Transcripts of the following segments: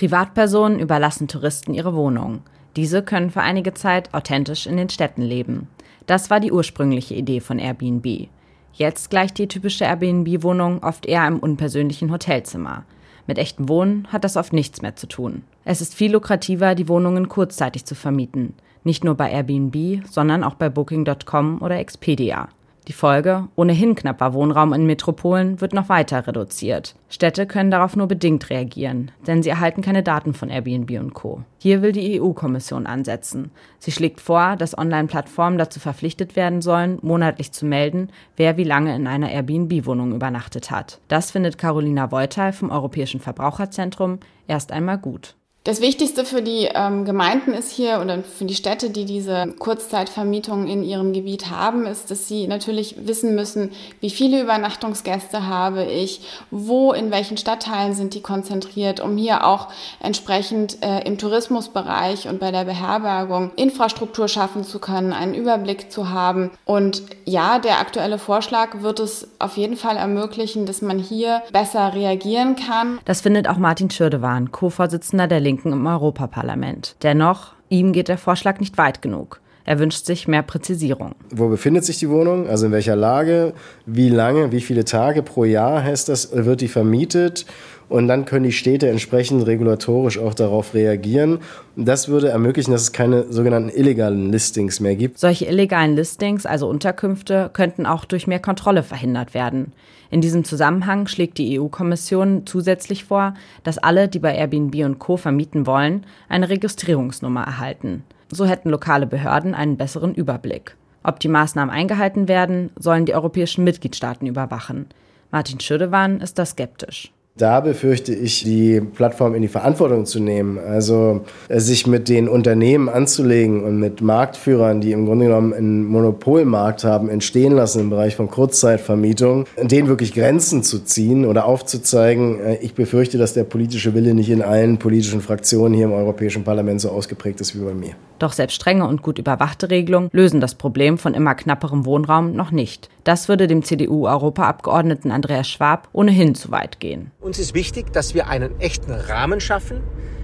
Privatpersonen überlassen Touristen ihre Wohnung. Diese können für einige Zeit authentisch in den Städten leben. Das war die ursprüngliche Idee von Airbnb. Jetzt gleicht die typische Airbnb-Wohnung oft eher einem unpersönlichen Hotelzimmer. Mit echtem Wohnen hat das oft nichts mehr zu tun. Es ist viel lukrativer, die Wohnungen kurzzeitig zu vermieten. Nicht nur bei Airbnb, sondern auch bei Booking.com oder Expedia. Die Folge, ohnehin knapper Wohnraum in Metropolen, wird noch weiter reduziert. Städte können darauf nur bedingt reagieren, denn sie erhalten keine Daten von Airbnb und Co. Hier will die EU-Kommission ansetzen. Sie schlägt vor, dass Online-Plattformen dazu verpflichtet werden sollen, monatlich zu melden, wer wie lange in einer Airbnb-Wohnung übernachtet hat. Das findet Carolina Voital vom Europäischen Verbraucherzentrum erst einmal gut. Das Wichtigste für die ähm, Gemeinden ist hier oder für die Städte, die diese Kurzzeitvermietung in ihrem Gebiet haben, ist, dass sie natürlich wissen müssen, wie viele Übernachtungsgäste habe ich, wo, in welchen Stadtteilen sind die konzentriert, um hier auch entsprechend äh, im Tourismusbereich und bei der Beherbergung Infrastruktur schaffen zu können, einen Überblick zu haben. Und ja, der aktuelle Vorschlag wird es auf jeden Fall ermöglichen, dass man hier besser reagieren kann. Das findet auch Martin Schürdewan, Co-Vorsitzender der Linken im Europaparlament. Dennoch, ihm geht der Vorschlag nicht weit genug. Er wünscht sich mehr Präzisierung. Wo befindet sich die Wohnung? Also in welcher Lage? Wie lange? Wie viele Tage pro Jahr heißt das? Wird die vermietet? Und dann können die Städte entsprechend regulatorisch auch darauf reagieren. Das würde ermöglichen, dass es keine sogenannten illegalen Listings mehr gibt. Solche illegalen Listings, also Unterkünfte, könnten auch durch mehr Kontrolle verhindert werden. In diesem Zusammenhang schlägt die EU-Kommission zusätzlich vor, dass alle, die bei Airbnb und Co. vermieten wollen, eine Registrierungsnummer erhalten. So hätten lokale Behörden einen besseren Überblick. Ob die Maßnahmen eingehalten werden, sollen die europäischen Mitgliedstaaten überwachen. Martin Schüdewan ist da skeptisch. Da befürchte ich, die Plattform in die Verantwortung zu nehmen. Also äh, sich mit den Unternehmen anzulegen und mit Marktführern, die im Grunde genommen einen Monopolmarkt haben, entstehen lassen im Bereich von Kurzzeitvermietung, denen wirklich Grenzen zu ziehen oder aufzuzeigen. Äh, ich befürchte, dass der politische Wille nicht in allen politischen Fraktionen hier im Europäischen Parlament so ausgeprägt ist wie bei mir. Doch selbst strenge und gut überwachte Regelungen lösen das Problem von immer knapperem Wohnraum noch nicht. Das würde dem CDU-Europaabgeordneten Andreas Schwab ohnehin zu weit gehen. Uns ist wichtig, dass wir einen echten Rahmen schaffen,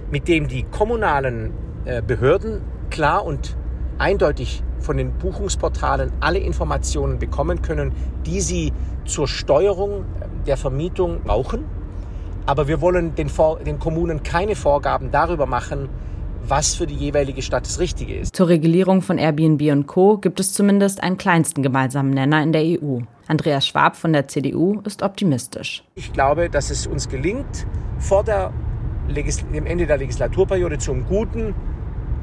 mit dem die kommunalen äh, Behörden klar und eindeutig von den Buchungsportalen alle Informationen bekommen können, die sie zur Steuerung der Vermietung brauchen. Aber wir wollen den, den Kommunen keine Vorgaben darüber machen, was für die jeweilige Stadt das Richtige ist. Zur Regulierung von Airbnb und Co. gibt es zumindest einen kleinsten gemeinsamen Nenner in der EU. Andreas Schwab von der CDU ist optimistisch. Ich glaube, dass es uns gelingt, vor der dem Ende der Legislaturperiode zu einem guten,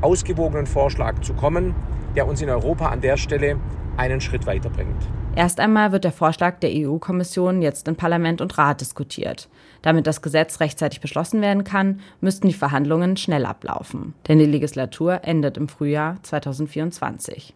ausgewogenen Vorschlag zu kommen, der uns in Europa an der Stelle einen Schritt weiterbringt. Erst einmal wird der Vorschlag der EU-Kommission jetzt in Parlament und Rat diskutiert. Damit das Gesetz rechtzeitig beschlossen werden kann, müssten die Verhandlungen schnell ablaufen. Denn die Legislatur endet im Frühjahr 2024.